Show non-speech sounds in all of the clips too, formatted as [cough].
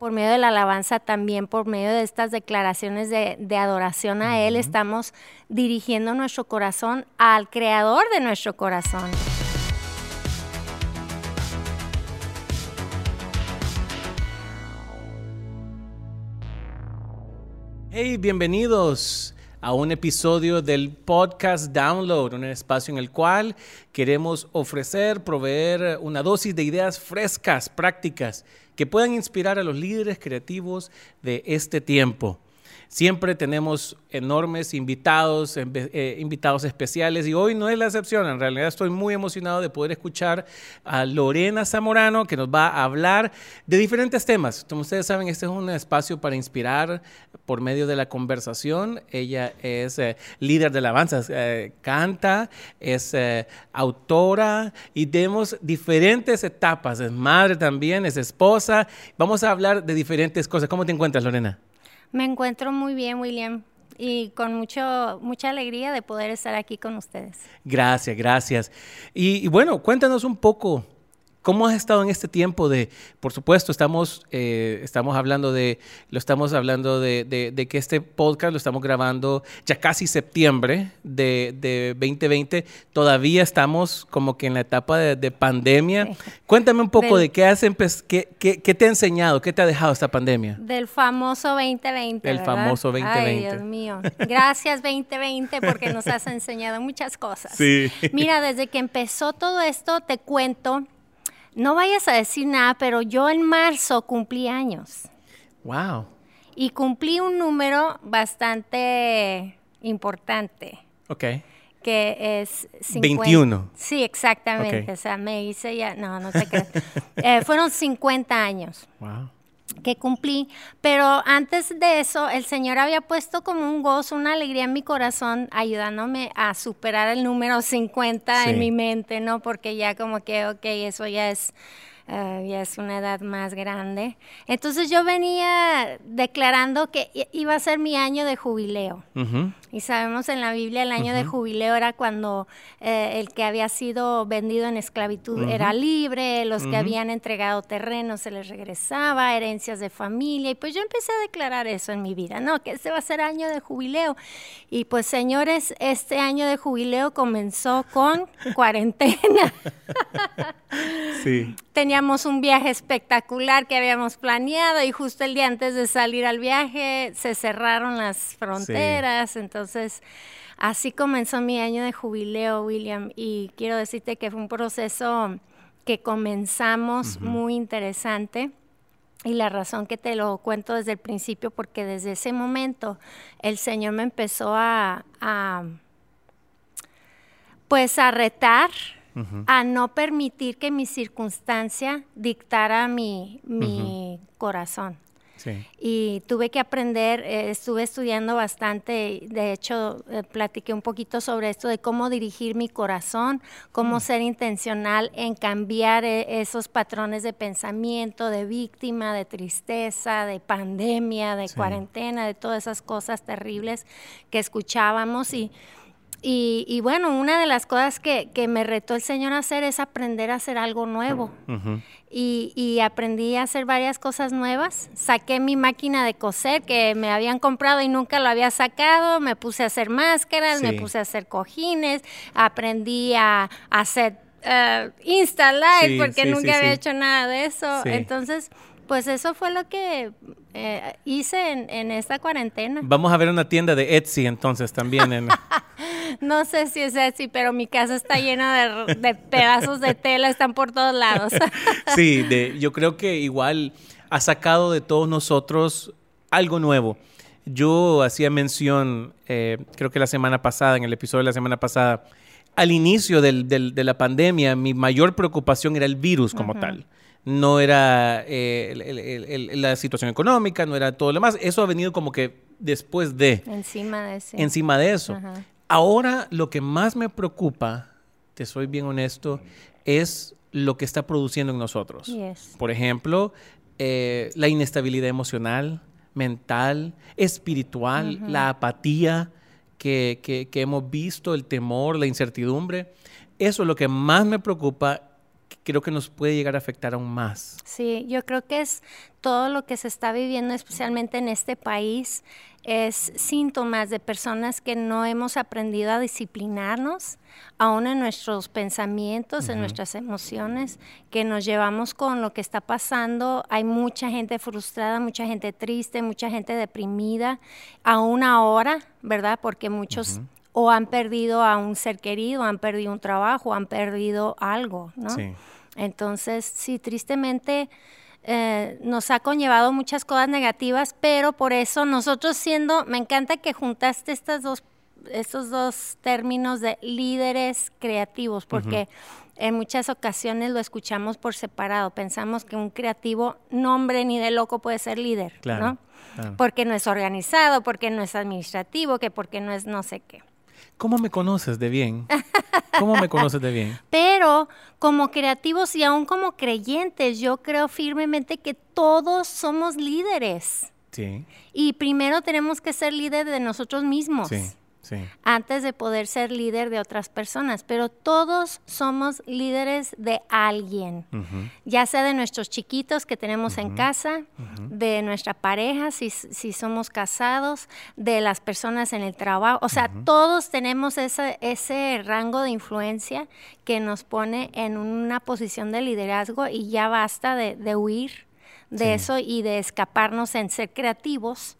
por medio de la alabanza también, por medio de estas declaraciones de, adoración a Él, estamos dirigiendo nuestro corazón al creador de nuestro corazón. Hey, bienvenidos a un episodio del podcast Download, un espacio en el cual queremos ofrecer, proveer una dosis de ideas frescas, prácticas que puedan inspirar a los líderes creativos de este tiempo. Siempre tenemos enormes invitados, eh, invitados especiales y hoy no es la excepción. En realidad estoy muy emocionado de poder escuchar a Lorena Zamorano que nos va a hablar de diferentes temas. Como ustedes saben, este es un espacio para inspirar por medio de la conversación. Ella es eh, líder de alabanza, eh, canta, es autora y tenemos diferentes etapas. Es madre también, es esposa. Vamos a hablar de diferentes cosas. ¿Cómo te encuentras, Lorena? Me encuentro muy bien, William, y con mucho, mucha alegría de poder estar aquí con ustedes. Gracias, gracias. Y, y bueno, cuéntanos un poco ¿Cómo has estado en este tiempo de, por supuesto, estamos, eh, estamos hablando de, lo estamos hablando de, de, que este podcast lo estamos grabando ya casi septiembre de, de 2020, todavía estamos como que en la etapa de, pandemia. Cuéntame un poco de qué, has qué, qué, qué, te ha enseñado, qué te ha dejado esta pandemia. Del famoso 2020. El famoso 2020. Ay, Dios mío. Gracias 2020 porque nos has enseñado muchas cosas. Sí. Mira, desde que empezó todo esto, te cuento no vayas a decir nada, pero yo en marzo cumplí años. Wow. Y cumplí un número bastante importante. Ok. Que es 21. Sí, exactamente. O sea, me hice ya, no, no te creas. [laughs] Eh, fueron 50 años. Wow que cumplí, pero antes de eso el Señor había puesto como un gozo, una alegría en mi corazón, ayudándome a superar el número 50 en mi mente, ¿no? Porque ya como que, ok, eso ya es Ah, ya es una edad más grande. Entonces yo venía declarando que iba a ser mi año de jubileo. Y sabemos en la Biblia el año de jubileo era cuando eh, el que había sido vendido en esclavitud era libre, los que habían entregado terreno se les regresaba, herencias de familia. Y pues yo empecé a declarar eso en mi vida, ¿no? Que este va a ser año de jubileo. Y pues señores, este año de jubileo comenzó con cuarentena. [laughs] sí. Teníamos un viaje espectacular que habíamos planeado y justo el día antes de salir al viaje se cerraron las fronteras, entonces así comenzó mi año de jubileo, William, y quiero decirte que fue un proceso que comenzamos muy interesante. Y la razón que te lo cuento desde el principio, porque desde ese momento el Señor me empezó a, a pues a retar, a no permitir que mi circunstancia dictara mi, mi corazón. Y tuve que aprender, eh, estuve estudiando bastante, de hecho eh, platiqué un poquito sobre esto de cómo dirigir mi corazón, cómo mm. ser intencional en cambiar eh, esos patrones de pensamiento, de víctima, de tristeza, de pandemia, de cuarentena, de todas esas cosas terribles que escuchábamos y y, bueno, una de las cosas que, me retó el Señor a hacer es aprender a hacer algo nuevo. y, aprendí a hacer varias cosas nuevas. Saqué mi máquina de coser que me habían comprado y nunca lo había sacado. Me puse a hacer máscaras, me puse a hacer cojines. Aprendí a, hacer uh, Insta Live porque nunca había hecho nada de eso. Entonces pues eso fue lo que eh, hice en, esta cuarentena. Vamos a ver una tienda de Etsy entonces también. [laughs] no sé si es Etsy, pero mi casa está llena de, pedazos de tela, están por todos lados. [laughs] sí, yo creo que igual ha sacado de todos nosotros algo nuevo. Yo hacía mención, eh, creo que la semana pasada, en el episodio de la semana pasada, al inicio de la pandemia, mi mayor preocupación era el virus como tal no era eh, la situación económica, no era todo lo demás. Eso ha venido como que después de. Encima de eso. Encima de eso. Ahora lo que más me preocupa, te soy bien honesto, es lo que está produciendo en nosotros. Por ejemplo, eh, la inestabilidad emocional, mental, espiritual, la apatía que, que hemos visto, el temor, la incertidumbre. Eso es lo que más me preocupa creo que nos puede llegar a afectar aún más. Sí, yo creo que es todo lo que se está viviendo, especialmente en este país, es síntomas de personas que no hemos aprendido a disciplinarnos, aún en nuestros pensamientos, en nuestras emociones, que nos llevamos con lo que está pasando. Hay mucha gente frustrada, mucha gente triste, mucha gente deprimida, aún ahora, ¿verdad? Porque muchos o han perdido a un ser querido, han perdido un trabajo, han perdido algo, ¿no? Sí. Entonces, sí, tristemente eh, nos ha conllevado muchas cosas negativas, pero por eso nosotros siendo, me encanta que juntaste estas dos, estos dos términos de líderes creativos, porque en muchas ocasiones lo escuchamos por separado. Pensamos que un creativo, nombre ni de loco puede ser líder, ¿no? Porque no es organizado, porque no es administrativo, que porque no es no sé qué. ¿Cómo me conoces de bien? ¿Cómo me conoces de bien? [laughs] Pero como creativos y aún como creyentes, yo creo firmemente que todos somos líderes. Sí. Y primero tenemos que ser líderes de nosotros mismos. Sí antes de poder ser líder de otras personas. Pero todos somos líderes de alguien, ya sea de nuestros chiquitos que tenemos en casa, de nuestra pareja, si, somos casados, de las personas en el trabajo. O sea, todos tenemos ese, ese rango de influencia que nos pone en una posición de liderazgo y ya basta de, huir de eso y de escaparnos en ser creativos.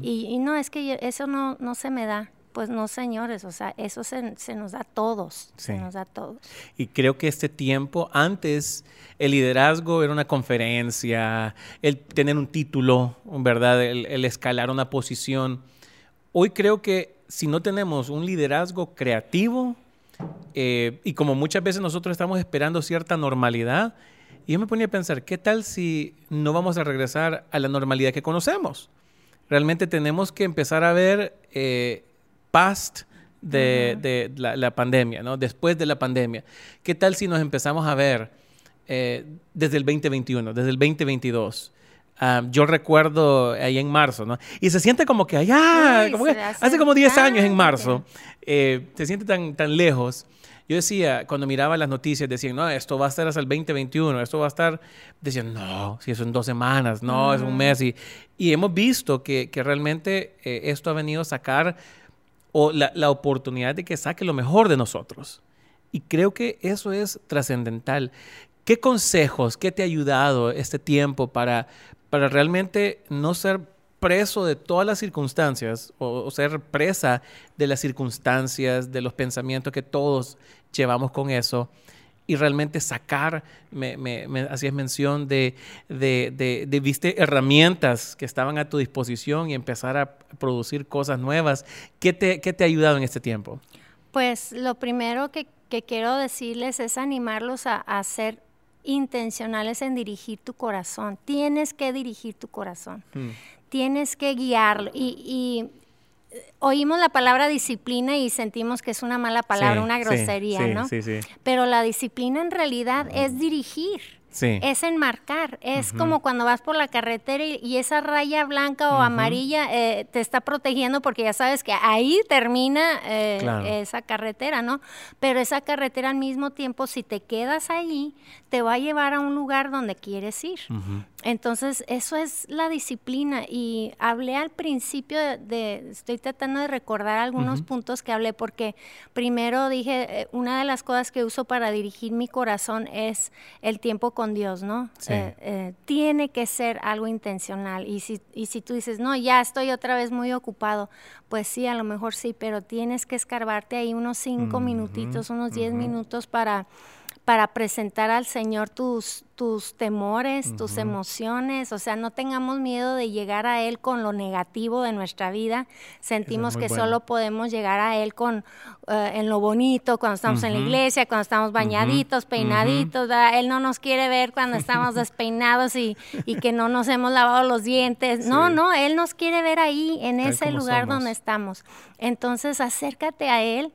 y, no, es que eso no, no se me da. Pues no, señores, o sea, eso se, nos da a todos, se nos da a todos. Y creo que este tiempo, antes el liderazgo era una conferencia, el tener un título, ¿verdad? El, escalar una posición. Hoy creo que si no tenemos un liderazgo creativo, eh, y como muchas veces nosotros estamos esperando cierta normalidad, y yo me ponía a pensar, ¿qué tal si no vamos a regresar a la normalidad que conocemos? Realmente tenemos que empezar a ver... Eh, past de, la, pandemia, ¿no? Después de la pandemia. ¿Qué tal si nos empezamos a ver eh, desde el 2021, desde el 2022? Ah, yo recuerdo ahí en marzo, ¿no? Y se siente como que allá, hace, como 10 años en marzo, eh, se siente tan, tan lejos. Yo decía, cuando miraba las noticias, decían, no, esto va a estar hasta el 2021, esto va a estar, decían, no, si eso en dos semanas, no, es un mes. Y, y hemos visto que, que realmente eh, esto ha venido a sacar o la, oportunidad de que saque lo mejor de nosotros. Y creo que eso es trascendental. ¿Qué consejos, qué te ha ayudado este tiempo para, para realmente no ser preso de todas las circunstancias o, ser presa de las circunstancias, de los pensamientos que todos llevamos con eso? Y realmente sacar, me, me, hacías mención de, de, de, viste, herramientas que estaban a tu disposición y empezar a producir cosas nuevas. ¿Qué te, qué te ha ayudado en este tiempo? Pues lo primero que, que quiero decirles es animarlos a, a, ser intencionales en dirigir tu corazón. Tienes que dirigir tu corazón. Hmm. Tienes que guiarlo. Y, y oímos la palabra disciplina y sentimos que es una mala palabra, una grosería, ¿no? Sí, sí. Pero la disciplina en realidad es dirigir. Es enmarcar, es como cuando vas por la carretera y, esa raya blanca o amarilla eh, te está protegiendo porque ya sabes que ahí termina eh, esa carretera, ¿no? Pero esa carretera al mismo tiempo, si te quedas ahí, te va a llevar a un lugar donde quieres ir. Entonces, eso es la disciplina. Y hablé al principio de, estoy tratando de recordar algunos puntos que hablé, porque primero dije, eh, una de las cosas que uso para dirigir mi corazón es el tiempo con Dios, ¿no? Eh, eh, tiene que ser algo intencional. Y si, y si tú dices, no, ya estoy otra vez muy ocupado, pues sí, a lo mejor sí, pero tienes que escarbarte ahí unos cinco minutitos, unos diez minutos para para presentar al Señor tus, tus temores, tus emociones, o sea, no tengamos miedo de llegar a Él con lo negativo de nuestra vida. Sentimos que solo podemos llegar a Él con eh, en lo bonito, cuando estamos en la iglesia, cuando estamos bañaditos, peinaditos. Él no nos quiere ver cuando estamos despeinados y, y, que no nos hemos lavado los dientes. No, no, Él nos quiere ver ahí, en ese lugar donde estamos. Entonces, acércate a Él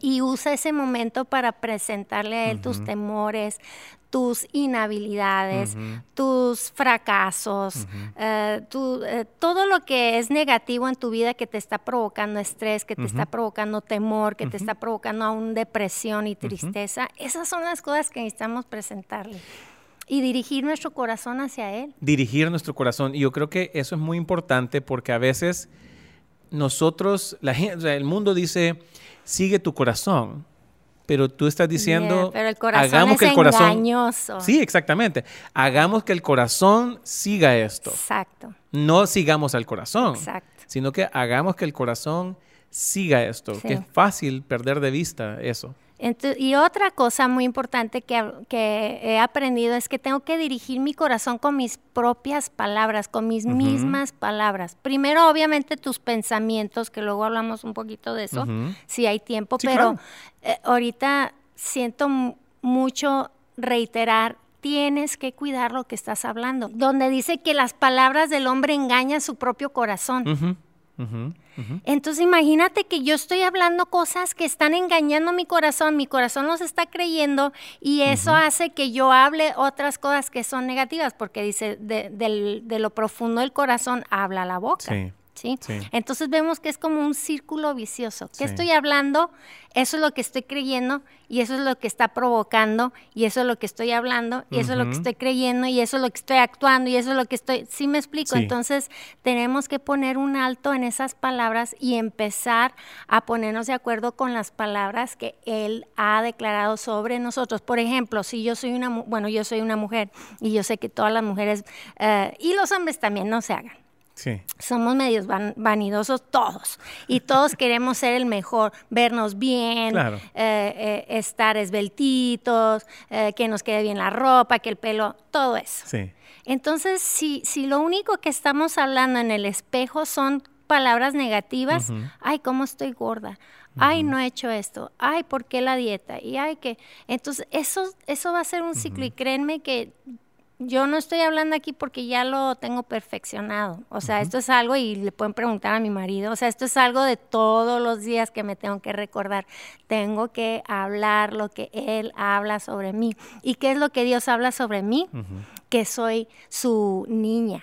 y usa ese momento para presentarle a él tus temores, tus inhabilidades, tus fracasos, eh, eh, todo lo que es negativo en tu vida que te está provocando estrés, que te está provocando temor, que te está provocando aún depresión y tristeza, esas son las cosas que necesitamos presentarle. Y dirigir nuestro corazón hacia Él. Dirigir nuestro corazón. Y yo creo que eso es muy importante porque a veces nosotros, la gente, el mundo dice, sigue tu corazón pero tú estás diciendo, pero el corazón hagamos es que el corazón, engañoso. Sí, exactamente. Hagamos que el corazón siga esto. Exacto. No sigamos al corazón, Exacto. sino que hagamos que el corazón siga esto, que es fácil perder de vista eso y otra cosa muy importante que, que, he aprendido es que tengo que dirigir mi corazón con mis propias palabras, con mis mismas palabras. Primero, obviamente, tus pensamientos, que luego hablamos un poquito de eso, si hay tiempo, pero eh, ahorita siento mucho reiterar tienes que cuidar lo que estás hablando. Donde dice que las palabras del hombre engañan su propio corazón. Entonces imagínate que yo estoy hablando cosas que están engañando mi corazón, mi corazón los está creyendo y eso hace que yo hable otras cosas que son negativas, porque dice, de, de lo profundo del corazón habla la boca. ¿sí? Entonces vemos que es como un círculo vicioso. ¿Qué estoy hablando? Eso es lo que estoy creyendo y eso es lo que está provocando y eso es lo que estoy hablando y eso es lo que estoy creyendo y eso es lo que estoy actuando y eso es lo que estoy... ¿Sí me explico? Entonces tenemos que poner un alto en esas palabras y empezar a ponernos de acuerdo con las palabras que Él ha declarado sobre nosotros. Por ejemplo, si yo soy una... Bueno, yo soy una mujer y yo sé que todas las mujeres eh, y los hombres también no se hagan somos medios vanidosos todos. Y todos [laughs] queremos ser el mejor, vernos bien, eh, eh, estar esbeltitos, eh, que nos quede bien la ropa, que el pelo, todo eso. Entonces, si, si lo único que estamos hablando en el espejo son palabras negativas, ay, cómo estoy gorda, ay, no he hecho esto, ay, ¿por qué la dieta? Y ay, que... Entonces, eso, eso va a ser un ciclo. Y créanme que yo no estoy hablando aquí porque ya lo tengo perfeccionado. O sea, esto es algo, y le pueden preguntar a mi marido, o sea, esto es algo de todos los días que me tengo que recordar. Tengo que hablar lo que Él habla sobre mí. ¿Y qué es lo que Dios habla sobre mí? Que soy su niña.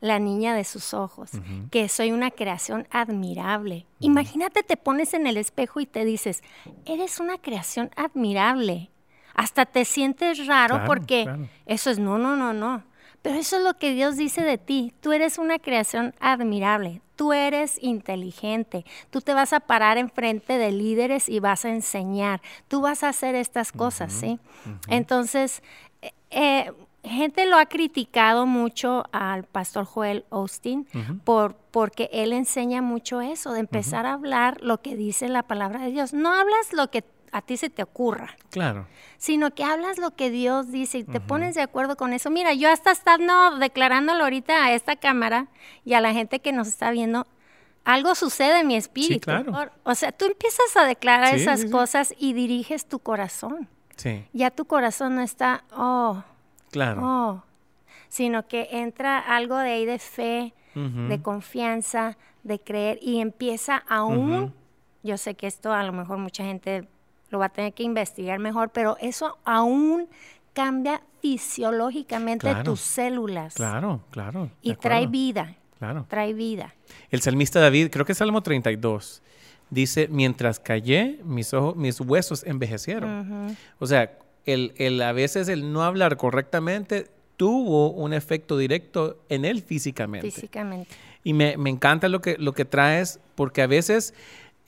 La niña de sus ojos, que soy una creación admirable. Imagínate, te pones en el espejo y te dices, eres una creación admirable hasta te sientes raro porque eso es no, no, no, no. Pero eso es lo que Dios dice de ti. Tú eres una creación admirable. Tú eres inteligente. Tú te vas a parar enfrente de líderes y vas a enseñar. Tú vas a hacer estas cosas, ¿sí? Entonces, eh, eh, gente lo ha criticado mucho al pastor Joel Austin por, porque él enseña mucho eso, de empezar a hablar lo que dice la palabra de Dios. No hablas lo que a ti se te ocurra. Claro. Sino que hablas lo que Dios dice y te pones de acuerdo con eso. Mira, yo hasta estando declarándolo ahorita a esta cámara y a la gente que nos está viendo, algo sucede en mi espíritu. Sí, claro. O sea, tú empiezas a declarar esas cosas y diriges tu corazón. Sí. Ya tu corazón no está, oh, claro. Oh, sino que entra algo de ahí de fe, de confianza, de creer y empieza aún, yo sé que esto a lo mejor mucha gente lo va a tener que investigar mejor, pero eso aún cambia fisiológicamente tus células. Claro, claro. Y trae vida. Claro. Trae vida. El salmista David, creo que es Salmo 32, dice, mientras callé, mis, ojos, mis huesos envejecieron. O sea, el, el, a veces el no hablar correctamente tuvo un efecto directo en él físicamente. Físicamente. Y me, me encanta lo que, lo que traes, porque a veces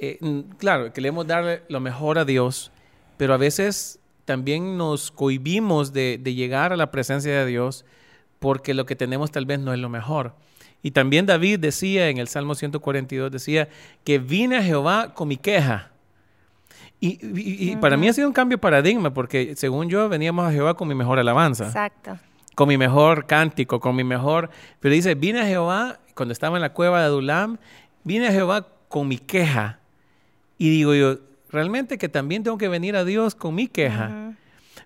eh, claro, queremos darle lo mejor a Dios, pero a veces también nos cohibimos de, llegar a la presencia de Dios porque lo que tenemos tal vez no es lo mejor. Y también David decía en el Salmo 142, decía que vine a Jehová con mi queja. Y, para mí ha sido un cambio de paradigma, porque según yo veníamos a Jehová con mi mejor alabanza. Exacto. Con mi mejor cántico, con mi mejor... Pero dice, vine a Jehová, cuando estaba en la cueva de Adulam, vine a Jehová con mi queja. Y digo yo, realmente que también tengo que venir a Dios con mi queja,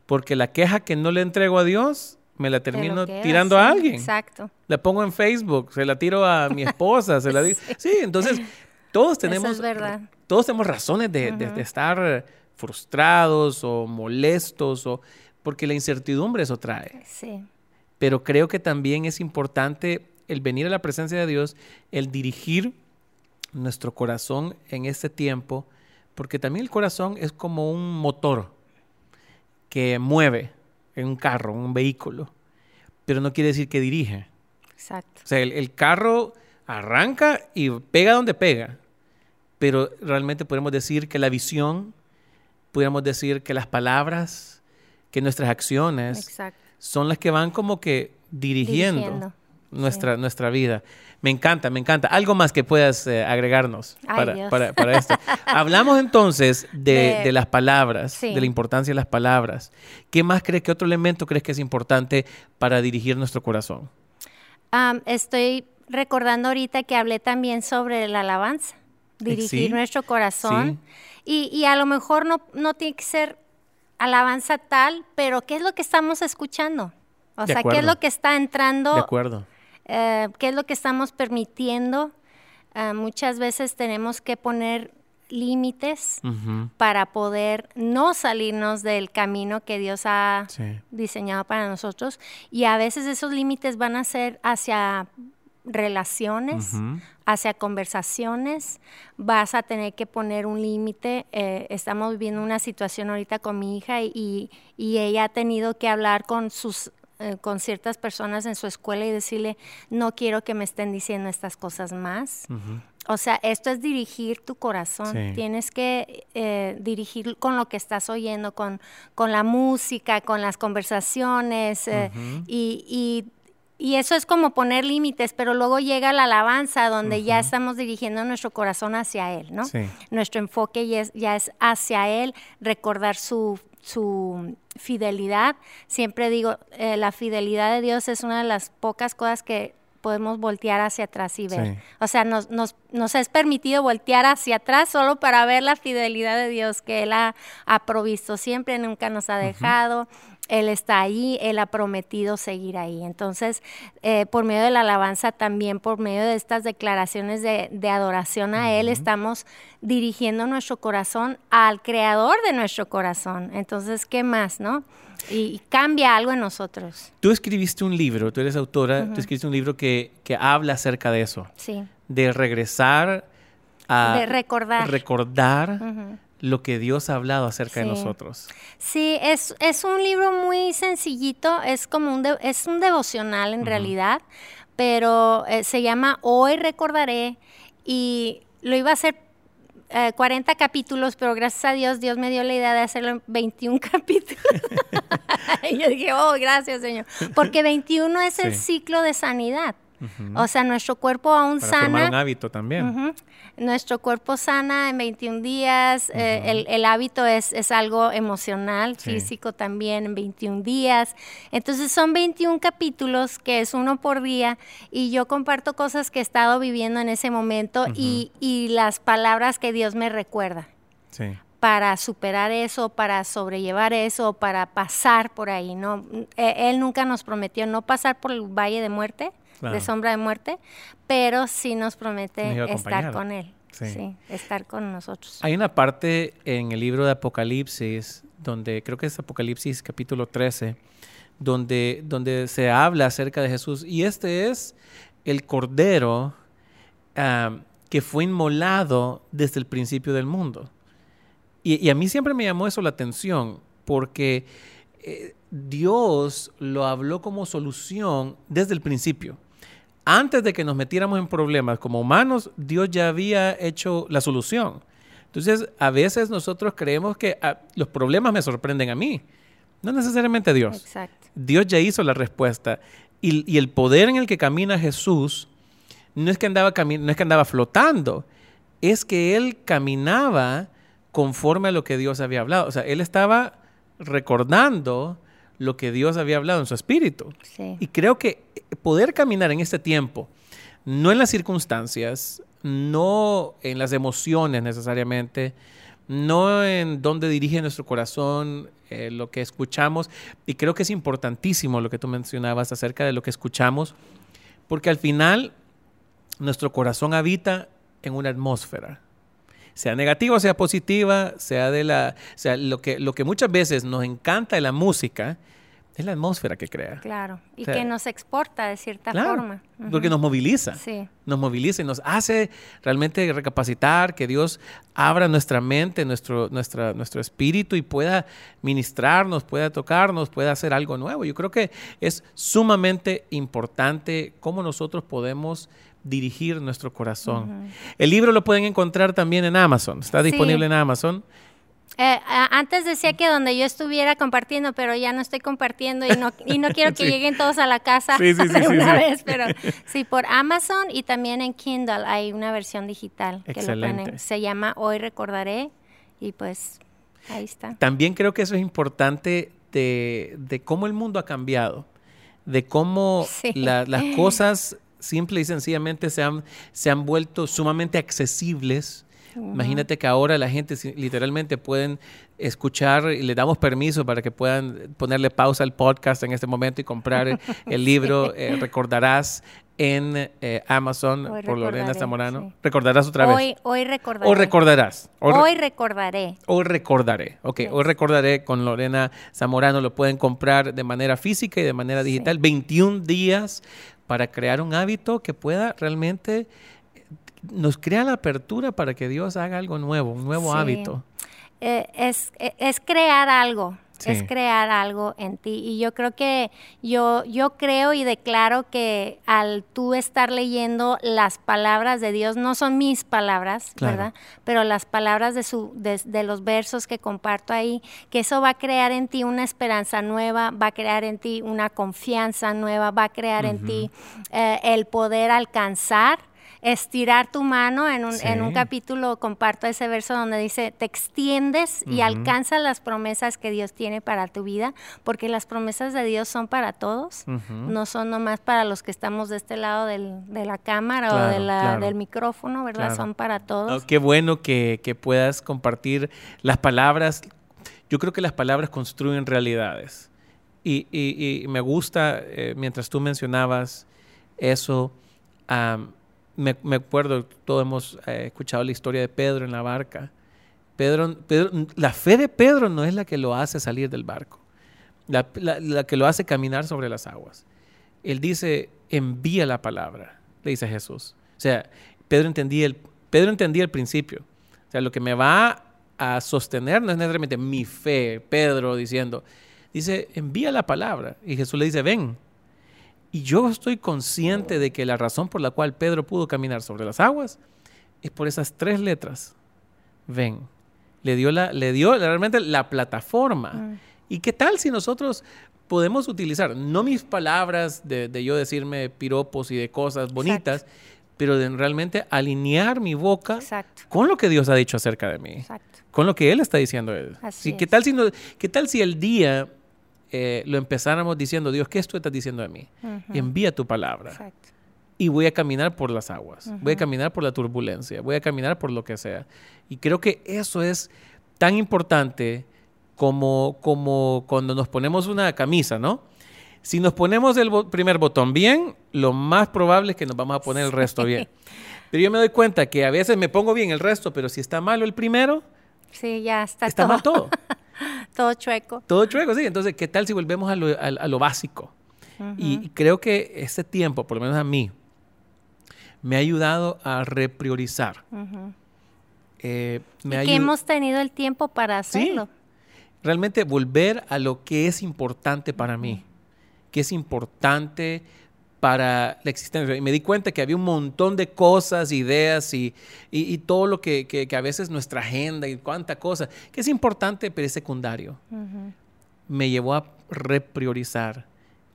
porque la queja que no le entrego a Dios, me la termino tirando a alguien. Exacto. La pongo en Facebook, se la tiro a mi esposa, se la digo. [laughs] Sí, entonces todos tenemos, todos tenemos razones de, estar frustrados o molestos, o, porque la incertidumbre eso trae. Sí. Pero creo que también es importante el venir a la presencia de Dios, el dirigir nuestro corazón en este tiempo, porque también el corazón es como un motor que mueve en un carro, un vehículo, pero no quiere decir que dirige. Exacto. O sea, el, carro arranca y pega donde pega, pero realmente podemos decir que la visión, podemos decir que las palabras, que nuestras acciones son las que van como que dirigiendo, Nuestra, nuestra vida. Me encanta, me encanta. Algo más que puedas eh, agregarnos para, [laughs] esto. Hablamos entonces de, las palabras, de la importancia de las palabras. ¿Qué más crees, qué otro elemento crees que es importante para dirigir nuestro corazón? estoy recordando ahorita que hablé también sobre la alabanza, dirigir nuestro corazón. Y, a lo mejor no, no tiene que ser alabanza tal, pero ¿qué es lo que estamos escuchando? O sea, ¿qué es lo que está entrando? De acuerdo. Eh, ¿Qué es lo que estamos permitiendo? Eh, muchas veces tenemos que poner límites para poder no salirnos del camino que Dios ha diseñado para nosotros. Y a veces esos límites van a ser hacia relaciones, hacia conversaciones, vas a tener que poner un límite. Eh, estamos viviendo una situación ahorita con mi hija y, ella ha tenido que hablar con sus eh, con ciertas personas en su escuela y decirle, no quiero que me estén diciendo estas cosas más. O sea, esto es dirigir tu corazón. Tienes que eh, dirigir con lo que estás oyendo, con, con la música, con las conversaciones. Eh, y, y, eso es como poner límites, pero luego llega la alabanza donde ya estamos dirigiendo nuestro corazón hacia Él, ¿no? Nuestro enfoque ya es, ya es hacia Él, recordar su, su fidelidad. Siempre digo, eh, la fidelidad de Dios es una de las pocas cosas que podemos voltear hacia atrás y ver. O sea, nos, nos, nos, es permitido voltear hacia atrás solo para ver la fidelidad de Dios que Él ha, provisto siempre, nunca nos ha dejado. Él está ahí, Él ha prometido seguir ahí. Entonces, eh, por medio de la alabanza, también por medio de estas declaraciones de, adoración a Él, estamos dirigiendo nuestro corazón al creador de nuestro corazón. Entonces, ¿qué más, no? Y, cambia algo en nosotros. Tú escribiste un libro, tú eres autora, tú escribiste un libro que, habla acerca de eso. Sí. De regresar a... De recordar. Recordar lo que Dios ha hablado acerca de nosotros. Sí, es, es, un libro muy sencillito, es como un, es un devocional en realidad, pero eh, se llama Hoy recordaré y lo iba a hacer 40 eh, capítulos, pero gracias a Dios, Dios me dio la idea de hacerlo en 21 [laughs] capítulos. [laughs] y yo dije, oh, gracias Señor, porque 21 es el ciclo de sanidad. O sea, nuestro cuerpo aún Para sana. un hábito también. Nuestro cuerpo sana en 21 días. Eh, el, hábito es, es algo emocional, físico también en 21 días. Entonces son 21 capítulos, que es uno por día, y yo comparto cosas que he estado viviendo en ese momento y, y las palabras que Dios me recuerda. Sí para superar eso, para sobrellevar eso, para pasar por ahí, ¿no? Él nunca nos prometió no pasar por el valle de muerte, de sombra de muerte, pero sí nos promete estar con Él. Sí. estar con nosotros. Hay una parte en el libro de Apocalipsis, donde creo que es Apocalipsis capítulo 13, donde, donde se habla acerca de Jesús. Y este es el Cordero ah, que fue inmolado desde el principio del mundo. Y, a mí siempre me llamó eso la atención, porque eh, Dios lo habló como solución desde el principio antes de que nos metiéramos en problemas como humanos, Dios ya había hecho la solución. Entonces, a veces nosotros creemos que ah, los problemas me sorprenden a mí, no necesariamente a Dios. Exacto. Dios ya hizo la respuesta. Y, el poder en el que camina Jesús no es, que andaba no es que andaba flotando, es que Él caminaba conforme a lo que Dios había hablado. O sea, Él estaba recordando lo que Dios había hablado en su espíritu. Y creo que poder caminar en este tiempo, no en las circunstancias, no en las emociones necesariamente, no en dónde dirige nuestro corazón, eh, lo que escuchamos, y creo que es importantísimo lo que tú mencionabas acerca de lo que escuchamos, porque al final nuestro corazón habita en una atmósfera. Sea negativa o sea positiva, sea de la, sea, lo que, lo que muchas veces nos encanta de la música es la atmósfera que crea. Claro, y que nos exporta de cierta forma. Porque nos moviliza. Sí. Nos moviliza y nos hace realmente recapacitar, que Dios abra nuestra mente, nuestro, nuestra, nuestro espíritu y pueda ministrarnos, pueda tocarnos, pueda hacer algo nuevo. Yo creo que es sumamente importante cómo nosotros podemos dirigir nuestro corazón. El libro lo pueden encontrar también en Amazon, está disponible en Amazon. Eh, antes decía que donde yo estuviera compartiendo, pero ya no estoy compartiendo y no, y no quiero [laughs] que lleguen todos a la casa sí, [laughs] una vez, pero sí, por Amazon y también en Kindle hay una versión digital que lo Se llama Hoy Recordaré y pues ahí está. También creo que eso es importante de, de cómo el mundo ha cambiado, de cómo las cosas simple y sencillamente se han, se han vuelto sumamente accesibles. Imagínate que ahora la gente literalmente pueden escuchar y le damos permiso para que puedan ponerle pausa al podcast en este momento y comprar [laughs] el libro eh, Recordarás en eh, Amazon por Lorena Zamorano. ¿Recordarás otra vez? Hoy, hoy recordaré. Hoy recordarás. Hoy, recordaré. Hoy recordaré. Ok, hoy recordaré con Lorena Zamorano. Lo pueden comprar de manera física y de manera digital. 21 días para crear un hábito que pueda realmente nos crea la apertura para que Dios haga algo nuevo, un nuevo hábito. Eh, es, es, crear algo, es crear algo en ti. Y yo creo que yo, yo creo y declaro que al tú estar leyendo las palabras de Dios, no son mis palabras, ¿verdad? Pero las palabras de, su, de, los versos que comparto ahí, que eso va a crear en ti una esperanza nueva, va a crear en ti una confianza nueva, va a crear en ti eh, el poder alcanzar estirar tu mano. En un, en un capítulo comparto ese verso donde dice, te extiendes y alcanzas las promesas que Dios tiene para tu vida, porque las promesas de Dios son para todos, no son nomás para los que estamos de este lado del, de la cámara o de la, del micrófono, ¿verdad? Son para todos. Oh, qué bueno que, que puedas compartir las palabras. Yo creo que las palabras construyen realidades. Y, y, me gusta, eh, mientras tú mencionabas eso, me, acuerdo, todos hemos eh, escuchado la historia de Pedro en la barca. Pedro, la fe de Pedro no es la que lo hace salir del barco, la, la, que lo hace caminar sobre las aguas. Él dice, envía la palabra, le dice Jesús. O sea, Pedro entendía el, Pedro entendía el principio. O sea, lo que me va a sostener no es necesariamente mi fe, Pedro diciendo, dice, envía la palabra. Y Jesús le dice, ven. Y yo estoy consciente de que la razón por la cual Pedro pudo caminar sobre las aguas es por esas tres letras. Ven. Le dio, la, le dio realmente la plataforma. Mm. ¿Y qué tal si nosotros podemos utilizar, no mis palabras de, yo decirme piropos y de cosas bonitas, pero de realmente alinear mi boca con lo que Dios ha dicho acerca de mí, con lo que Él está diciendo. Él. ¿qué, tal si ¿Qué tal si el día eh, lo empezáramos diciendo, Dios, ¿qué tú estás diciendo de mí? Envía tu palabra. Y voy a caminar por las aguas, voy a caminar por la turbulencia, voy a caminar por lo que sea. Y creo que eso es tan importante como, como cuando nos ponemos una camisa, ¿no? Si nos ponemos el primer botón bien, lo más probable es que nos vamos a poner el resto bien. [laughs] Pero yo me doy cuenta que a veces me pongo bien el resto, pero si está malo el primero, sí, ya está, está mal todo. [laughs] [laughs] Todo chueco. Todo chueco, sí. Entonces, ¿qué tal si volvemos a lo, básico? y, creo que ese tiempo, por lo menos a mí, me ha ayudado a repriorizar. Eh, y que hemos tenido el tiempo para hacerlo. Realmente volver a lo que es importante para mí, que es importante para la existencia. Y me di cuenta que había un montón de cosas, ideas y, y, todo lo que, que, a veces nuestra agenda y cuánta cosa, que es importante, pero es secundario. Me llevó a repriorizar,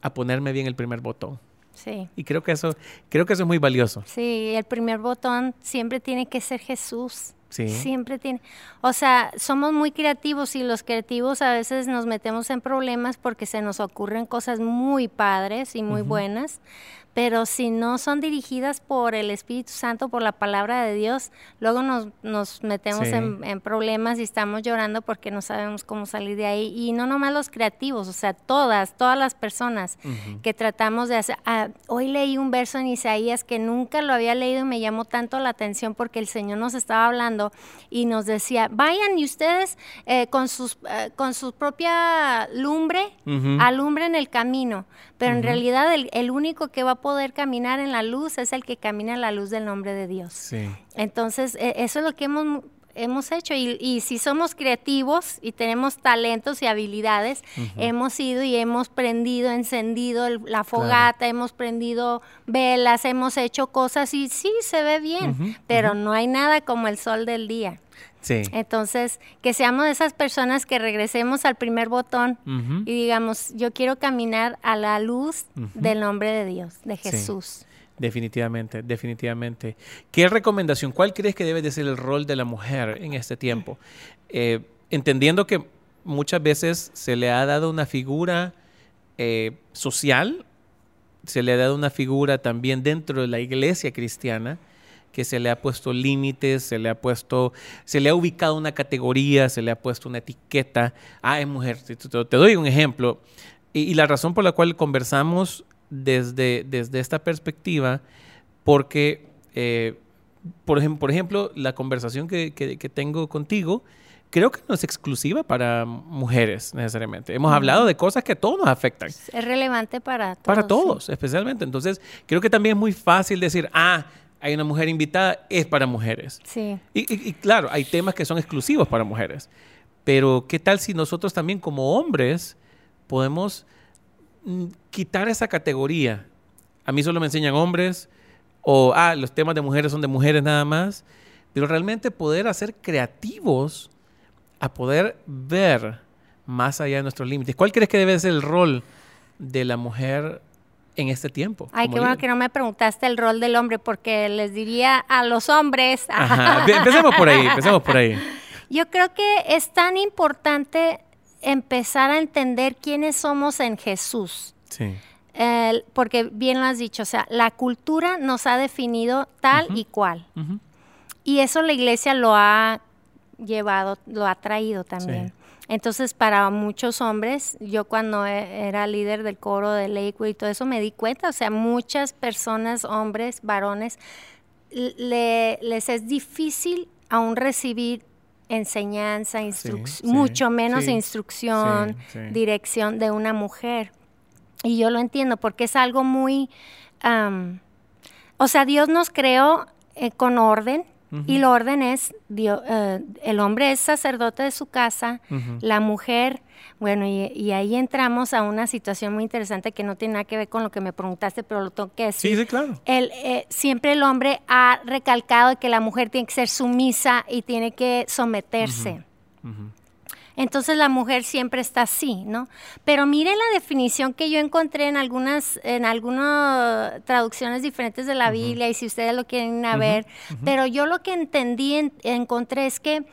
a ponerme bien el primer botón. Sí. Y creo que eso, creo que eso es muy valioso. Sí, el primer botón siempre tiene que ser Jesús. Siempre tiene. O sea, somos muy creativos y los creativos a veces nos metemos en problemas porque se nos ocurren cosas muy padres y muy buenas, pero si no son dirigidas por el Espíritu Santo, por la palabra de Dios, luego nos, nos metemos en, problemas y estamos llorando porque no sabemos cómo salir de ahí. Y no nomás los creativos, o sea, todas, todas las personas que tratamos de hacer. Ah, hoy leí un verso en Isaías que nunca lo había leído y me llamó tanto la atención porque el Señor nos estaba hablando y nos decía, vayan y ustedes eh, con, sus, eh, con su propia lumbre, alumbren el camino, pero en realidad el, el único que va a poder caminar en la luz es el que camina en la luz del nombre de Dios. Entonces, e, eso es lo que hemos, hemos hecho. Y, si somos creativos y tenemos talentos y habilidades, hemos ido y hemos prendido, encendido la fogata, hemos prendido velas, hemos hecho cosas y sí, se ve bien, pero no hay nada como el sol del día. Entonces, que seamos esas personas que regresemos al primer botón y digamos, yo quiero caminar a la luz del nombre de Dios, de Jesús. Definitivamente, definitivamente. ¿Qué recomendación, cuál crees que debe de ser el rol de la mujer en este tiempo? Eh, entendiendo que muchas veces se le ha dado una figura eh, social, se le ha dado una figura también dentro de la iglesia cristiana, que se le ha puesto límites, se le ha puesto, se le ha ubicado una categoría, se le ha puesto una etiqueta. Ah, es mujer. Te, doy un ejemplo. Y, la razón por la cual conversamos desde, desde esta perspectiva, porque, eh, por, ejemplo, por ejemplo, la conversación que, tengo contigo, creo que no es exclusiva para mujeres necesariamente. Hemos hablado de cosas que a todos nos afectan. Es relevante para todos. Para todos, especialmente. Entonces, creo que también es muy fácil decir, ah, hay una mujer invitada, es para mujeres. Sí. Y, claro, hay temas que son exclusivos para mujeres. Pero, ¿qué tal si nosotros también como hombres podemos mm, quitar esa categoría? A mí solo me enseñan hombres, o, ah, los temas de mujeres son de mujeres nada más. Pero realmente poder hacer creativos a poder ver más allá de nuestros límites. ¿Cuál crees que debe ser el rol de la mujer en este tiempo. Ay, qué bueno que no me preguntaste el rol del hombre, porque les diría a los hombres. [laughs] Empecemos por ahí, empecemos por ahí. Yo creo que es tan importante empezar a entender quiénes somos en Jesús. Sí. porque bien lo has dicho, o sea, la cultura nos ha definido tal y cual. Y eso la iglesia lo ha llevado, lo ha traído también. Entonces, para muchos hombres, yo cuando e, era líder del coro de Lakewood y todo eso, me di cuenta, o sea, muchas personas, hombres, varones, les es difícil aún recibir enseñanza, instrucción, mucho menos instrucción, dirección de una mujer. Y yo lo entiendo porque es algo muy, o sea, Dios nos creó eh, con orden, y el orden es, eh, el hombre es sacerdote de su casa, la mujer, bueno, y, ahí entramos a una situación muy interesante que no tiene nada que ver con lo que me preguntaste, pero lo tengo que decir. Sí, sí, claro. El, eh, siempre el hombre ha recalcado que la mujer tiene que ser sumisa y tiene que someterse. Entonces la mujer siempre está así, ¿no? Pero mire la definición que yo encontré en algunas, en algunas traducciones diferentes de la Biblia y si ustedes lo quieren a ver, pero yo lo que entendí, encontré es que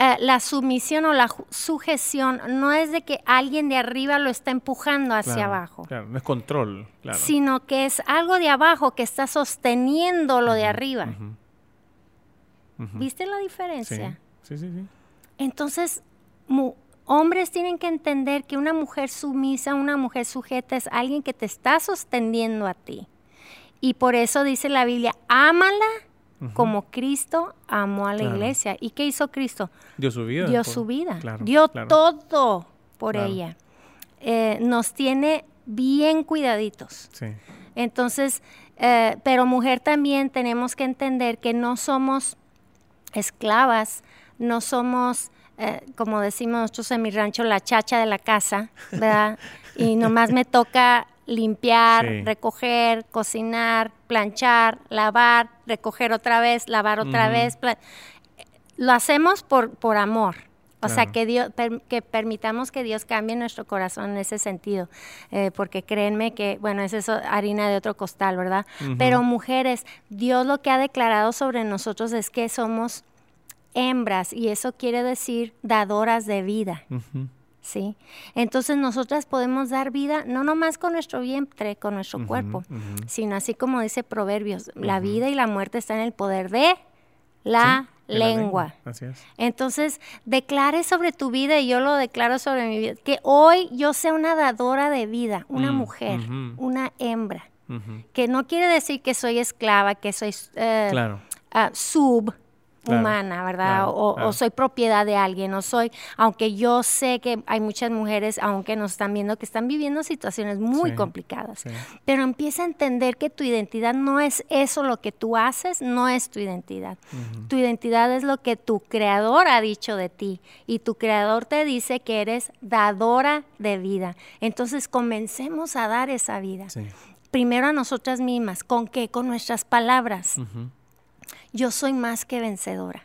eh, la sumisión o la sujeción no es de que alguien de arriba lo está empujando hacia abajo. Claro, no es control, claro. Sino que es algo de abajo que está sosteniendo lo de arriba. ¿Viste la diferencia? Sí, sí, sí. Entonces, hombres tienen que entender que una mujer sumisa, una mujer sujeta es alguien que te está sosteniendo a ti. Y por eso dice la Biblia, ámala como Cristo amó a la iglesia. ¿Y qué hizo Cristo? Dio su vida. Dio su vida. Dio todo por ella. Eh, nos tiene bien cuidaditos. Sí. Entonces, eh, pero mujer también tenemos que entender que no somos esclavas, no somos eh, como decimos nosotros en mi rancho, la chacha de la casa, ¿verdad? y nomás me toca limpiar, recoger, cocinar, planchar, lavar, recoger otra vez, lavar otra vez. Lo hacemos por, por amor. O sea, que, Dios, que permitamos que Dios cambie nuestro corazón en ese sentido, eh, porque créenme que, bueno, es eso, harina de otro costal, ¿verdad? Pero mujeres, Dios lo que ha declarado sobre nosotros es que somos hembras y eso quiere decir dadoras de vida. ¿sí? Entonces nosotras podemos dar vida no nomás con nuestro vientre, con nuestro cuerpo, sino así como dice Proverbios, la vida y la muerte están en el poder de la lengua. Así es. Entonces, declare sobre tu vida y yo lo declaro sobre mi vida, que hoy yo sea una dadora de vida, una mm, mujer, una hembra, que no quiere decir que soy esclava, que soy eh, ah, sub, humana, ¿verdad? o, soy propiedad de alguien, o soy, aunque yo sé que hay muchas mujeres, aunque nos están viendo, que están viviendo situaciones muy complicadas, pero empieza a entender que tu identidad no es eso lo que tú haces, no es tu identidad. Tu identidad es lo que tu creador ha dicho de ti y tu creador te dice que eres dadora de vida. Entonces comencemos a dar esa vida. Primero a nosotras mismas, ¿con qué? Con nuestras palabras yo soy más que vencedora.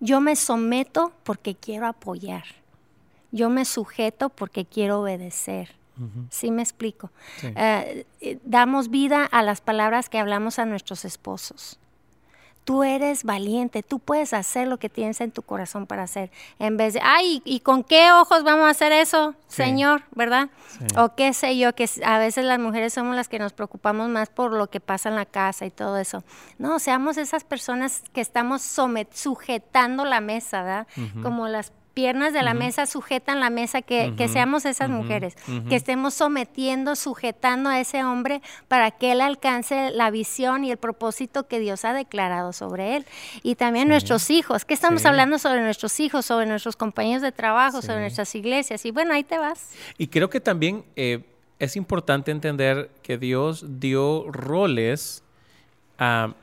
Yo me someto porque quiero apoyar. Yo me sujeto porque quiero obedecer. ¿Sí me explico? Eh, eh, damos vida a las palabras que hablamos a nuestros esposos. Tú eres valiente, tú puedes hacer lo que tienes en tu corazón para hacer, en vez de, ay, ¿y con qué ojos vamos a hacer eso, Señor? ¿Verdad? O qué sé yo, que a veces las mujeres somos las que nos preocupamos más por lo que pasa en la casa y todo eso. No, seamos esas personas que estamos sujetando la mesa, ¿verdad? Como las piernas de la mesa sujetan la mesa, que, seamos esas mujeres, que estemos sometiendo, sujetando a ese hombre para que él alcance la visión y el propósito que Dios ha declarado sobre él. Y también nuestros hijos, ¿qué estamos hablando sobre nuestros hijos, sobre nuestros compañeros de trabajo, sobre nuestras iglesias? Y bueno, ahí te vas. Y creo que también eh, es importante entender que Dios dio roles a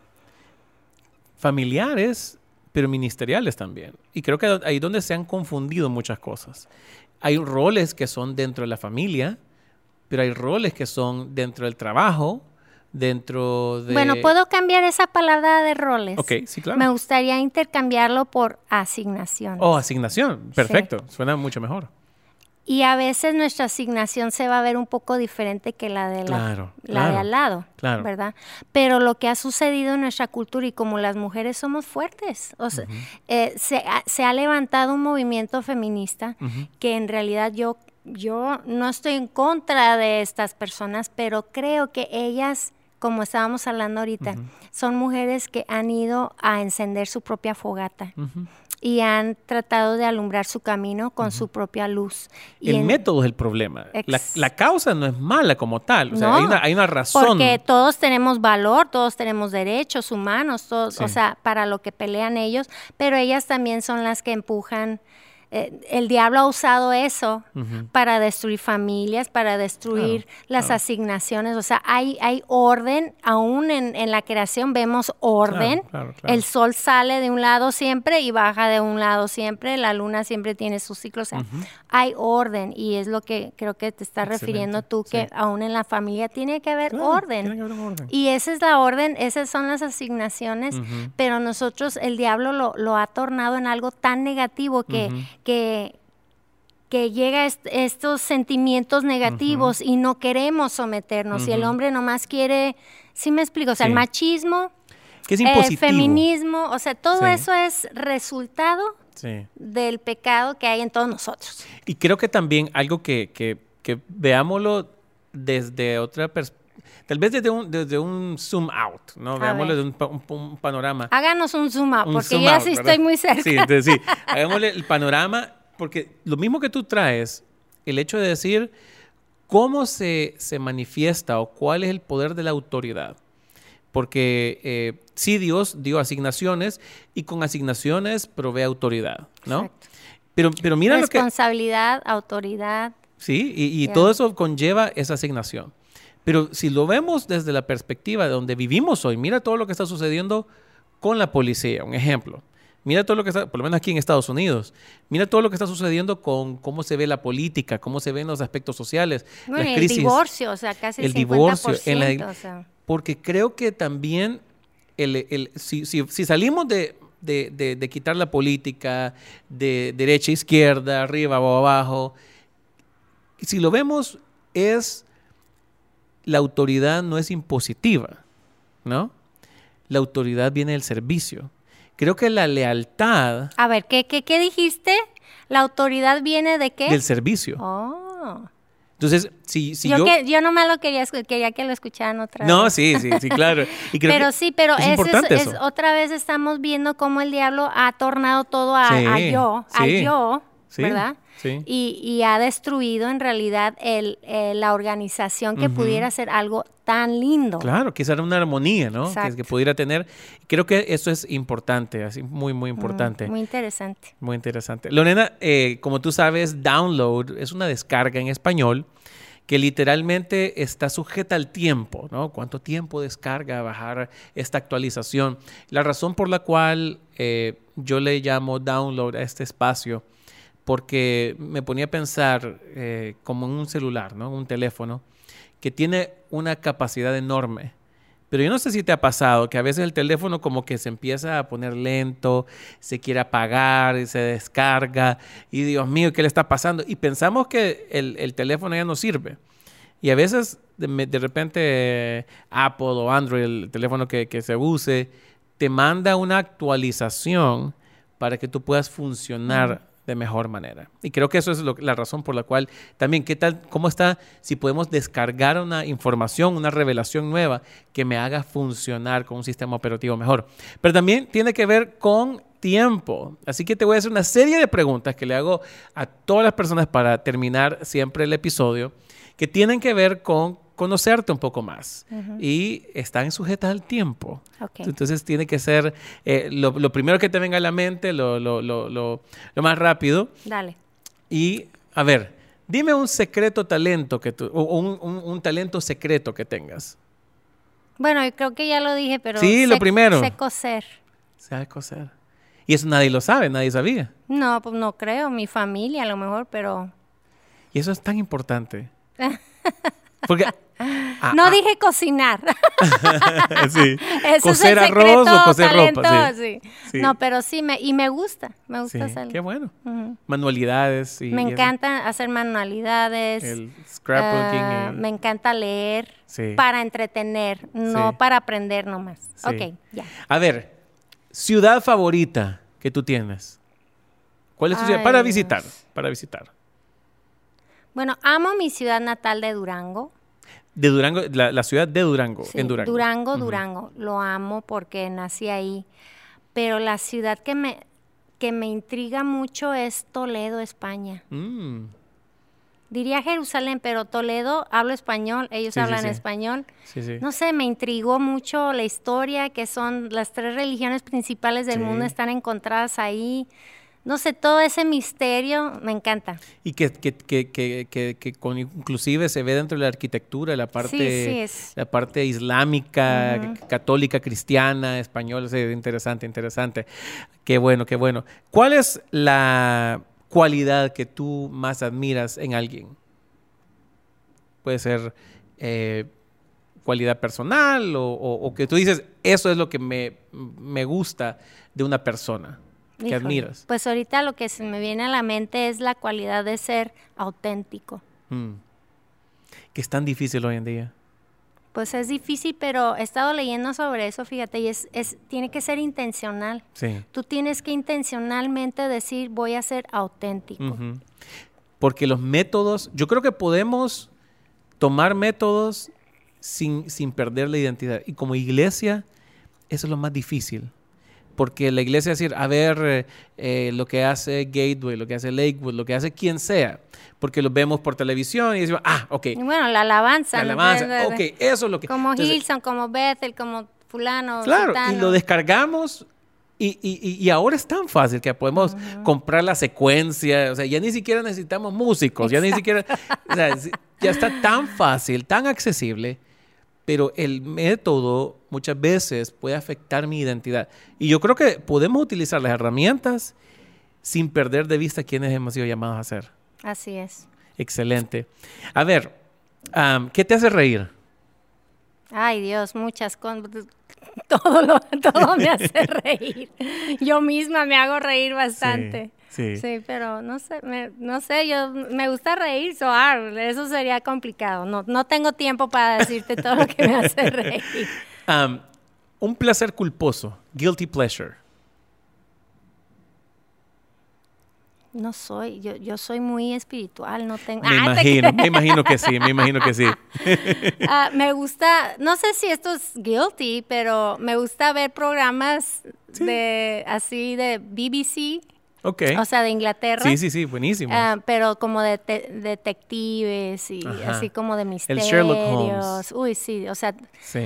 familiares pero ministeriales también. Y creo que ahí es donde se han confundido muchas cosas. Hay roles que son dentro de la familia, pero hay roles que son dentro del trabajo, dentro de... Bueno, puedo cambiar esa palabra de roles. Ok, sí, claro. Me gustaría intercambiarlo por asignación. Oh, asignación. Perfecto. Suena mucho mejor. Y a veces nuestra asignación se va a ver un poco diferente que la de, la, de al lado, ¿verdad? Pero lo que ha sucedido en nuestra cultura y como las mujeres somos fuertes, o sea, eh, se, ha, levantado un movimiento feminista que en realidad yo, yo no estoy en contra de estas personas, pero creo que ellas como estábamos hablando ahorita, son mujeres que han ido a encender su propia fogata y han tratado de alumbrar su camino con su propia luz. el método es el problema. La, causa no es mala como tal. O sea, hay, una, hay, una, razón. Porque todos tenemos valor, todos tenemos derechos humanos, todos, o sea, para lo que pelean ellos, pero ellas también son las que empujan eh, el diablo ha usado eso para destruir familias, para destruir las asignaciones. O sea, hay, hay orden, aún en, la creación vemos orden. el sol sale de un lado siempre y baja de un lado siempre, la luna siempre tiene su ciclo. O sea, hay orden. Y es lo que creo que te estás refiriendo tú, que aún en la familia tiene que haber, orden. Y esa es la orden, esas son las asignaciones, pero nosotros, el diablo lo, lo, ha tornado en algo tan negativo que que, que llega estos sentimientos negativos y no queremos someternos. Y el hombre nomás quiere, ¿sí me explico? O sea, el machismo, el feminismo, o sea, todo eso es resultado del pecado que hay en todos nosotros. Y creo que también algo que, que, que veámoslo desde otra perspectiva, Tal vez desde un, desde un zoom out, ¿no? Veámoslo desde un, panorama. Háganos un zoom out, porque ya sí estoy muy cerca. Sí, sí. [laughs] Hagámosle el panorama, porque lo mismo que tú traes, el hecho de decir cómo se, se manifiesta o cuál es el poder de la autoridad. Porque eh, sí Dios dio asignaciones y con asignaciones provee autoridad, ¿no? Pero, pero mira Responsabilidad, lo que, autoridad. Sí, y, todo eso conlleva esa asignación. Pero si lo vemos desde la perspectiva de donde vivimos hoy, mira todo lo que está sucediendo con la policía, un ejemplo. Mira todo lo que está, por lo menos aquí en Estados Unidos, mira todo lo que está sucediendo con cómo se ve la política, cómo se ven los aspectos sociales, el divorcio, o sea, casi el 50%, divorcio. En Porque creo que también, el, si, salimos de, de, quitar la política, de derecha, izquierda, arriba o abajo, si lo vemos, es la autoridad no es impositiva, ¿no? La autoridad viene del servicio. Creo que la lealtad... A ver, ¿qué, qué, qué dijiste? ¿La autoridad viene de qué? Del servicio. Oh. Entonces, si, si yo, yo... Que, yo nomás lo quería, quería que lo escucharan otra no, vez. sí, sí, sí, claro. [laughs] Y creo pero sí, pero es es, eso. es- otra vez estamos viendo cómo el diablo ha tornado todo a, Sí, a yo, a yo, ¿verdad? sí. Y, y ha destruido en realidad el, eh, la organización que pudiera ser algo tan lindo. Claro, quizá era una armonía, ¿no? Que, que pudiera tener. Creo que eso es importante, así muy, muy importante. Muy interesante. Muy interesante. Lorena, eh, como tú sabes, download es una descarga en español que literalmente está sujeta al tiempo, ¿no? ¿Cuánto tiempo descarga bajar esta actualización? La razón por la cual eh, yo le llamo download a este espacio, porque me ponía a pensar eh, como en un celular, ¿no? Un teléfono que tiene una capacidad enorme. Pero yo no sé si te ha pasado que a veces el teléfono como que se empieza a poner lento, se quiere apagar, y se descarga y Dios mío, ¿qué le está pasando? Y pensamos que el, el teléfono ya no sirve. Y a veces de, repente Apple o Android, el teléfono que, que se use, te manda una actualización para que tú puedas funcionar de mejor manera. Y creo que eso es la razón por la cual también, ¿qué tal, cómo está si podemos descargar una información, una revelación nueva que me haga funcionar con un sistema operativo mejor? Pero también tiene que ver con tiempo. Así que te voy a hacer una serie de preguntas que le hago a todas las personas para terminar siempre el episodio, que tienen que ver con conocerte un poco más y están sujetas al tiempo. Entonces tiene que ser eh, lo, lo primero que te venga a la mente, lo, lo- lo- más rápido. Dale. Y, a ver, dime un secreto talento que tú, o un, un- un talento secreto que tengas. Bueno, yo creo que ya lo dije, pero Sí, lo sé- primero. sé coser. Sabe coser. Y eso nadie lo sabe, nadie sabía. No, pues no creo, mi familia a lo mejor, pero... Y eso es tan importante. [laughs] Porque... [laughs] ah, no ah, dije cocinar. [laughs] sí. Eso coser es el arroz o secreto, talento, ropa. Sí. sí. Sí. No, pero sí, me, y me gusta, me gusta hacerlo. Qué bueno. Manualidades. Y, me y eso. encanta hacer manualidades. El scrapbooking. ah, me encanta leer Sí. para entretener, no para aprender nomás. Ok, ya. A ver, ciudad favorita que tú tienes. ¿Cuál es tu ciudad? Para visitar, para visitar. Bueno, amo mi ciudad natal de Durango. De Durango, la, la ciudad de Durango, Sí, en Durango. Durango, Durango. Lo amo porque nací ahí. Pero la ciudad que me, que me intriga mucho es Toledo, España. Mm, Diría Jerusalén, pero Toledo hablo español, ellos Sí, hablan sí. español. sí, sí. No sé, me intrigó mucho la historia, que son las tres religiones principales del mundo están encontradas ahí. No sé, todo ese misterio me encanta. Y que, que, que, que, que- que con- inclusive se ve dentro de la arquitectura, la parte, sí, es- la parte islámica, católica, cristiana, española, sí, interesante, interesante. Qué bueno, qué bueno. ¿Cuál es la cualidad que tú más admiras en alguien? Puede ser eh, cualidad personal o, o- o que tú dices, eso es lo que me, me gusta de una persona que Híjole, admiras. Pues ahorita lo que se me viene a la mente es la cualidad de ser auténtico. Mm. Que es tan difícil hoy en día. Pues es difícil, pero he estado leyendo sobre eso, fíjate, y es, es tiene que ser intencional. Sí. Tú tienes que intencionalmente decir, voy a ser auténtico. Porque los métodos, yo creo que podemos tomar métodos sin, sin perder la identidad. Y como iglesia, eso es lo más difícil. Porque la iglesia es decir, a ver eh, eh, lo que hace Gateway, lo que hace Lakewood, lo que hace quien sea. Porque lo vemos por televisión y decimos, ah, ok, Y bueno, la alabanza. la alabanza, ok, eso es lo que... Como Entonces, Hilson, como Bethel, como fulano. Claro, y lo descargamos y, y- y- ahora es tan fácil que podemos comprar la secuencia, o sea, ya ni siquiera necesitamos músicos, ya ni siquiera, o sea, ya está tan fácil, tan accesible, pero el método muchas veces puede afectar mi identidad. Y yo creo que podemos utilizar las herramientas sin perder de vista quiénes hemos sido llamados a ser. Así es. Excelente. A ver, am, ¿qué te hace reír? Ay, Dios, muchas cosas. [laughs] Todo, lo- todo me hace [laughs] reír. Yo misma me hago reír bastante. Sí, sí. Sí, pero no sé, me- no sé, yo me gusta reír, so, ah, eso sería complicado. No, no tengo tiempo para decirte todo lo que me hace [laughs] reír. Un placer culposo, guilty pleasure. no soy, yo, yo soy muy espiritual, no tengo... Me ah, imagino, [laughs] me imagino que sí, me imagino que sí. Ah, me gusta, no sé si esto es guilty, pero me gusta ver programas de así de BBC o sea, de Inglaterra. Sí, sí, sí, buenísimo. Ah, pero como de detectives y así como de misterios. El Sherlock Holmes. Uy, sí, o sea,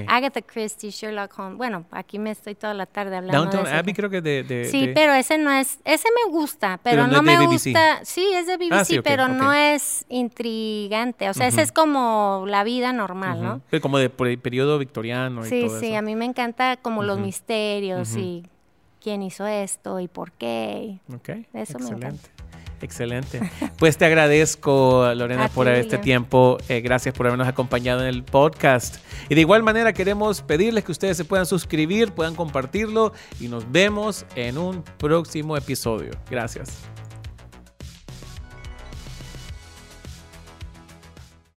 Agatha Christie, Sherlock Holmes. Bueno, aquí me estoy toda la tarde hablando Downtown Abbey creo que de, de Sí, pero ese no es, ese me gusta, pero, no, me gusta. Sí, es de BBC, ah, pero no es intrigante. O sea, ese es como la vida normal, ¿no? como de periodo victoriano y sí, todo Sí, a mí me encanta como los misterios y quién hizo esto y por qué. Ok, Eso excelente. Excelente. [laughs] Pues te agradezco, Lorena, por este tiempo. Eh, gracias por habernos acompañado en el podcast. Y de igual manera queremos pedirles que ustedes se puedan suscribir, puedan compartirlo y nos vemos en un próximo episodio. Gracias.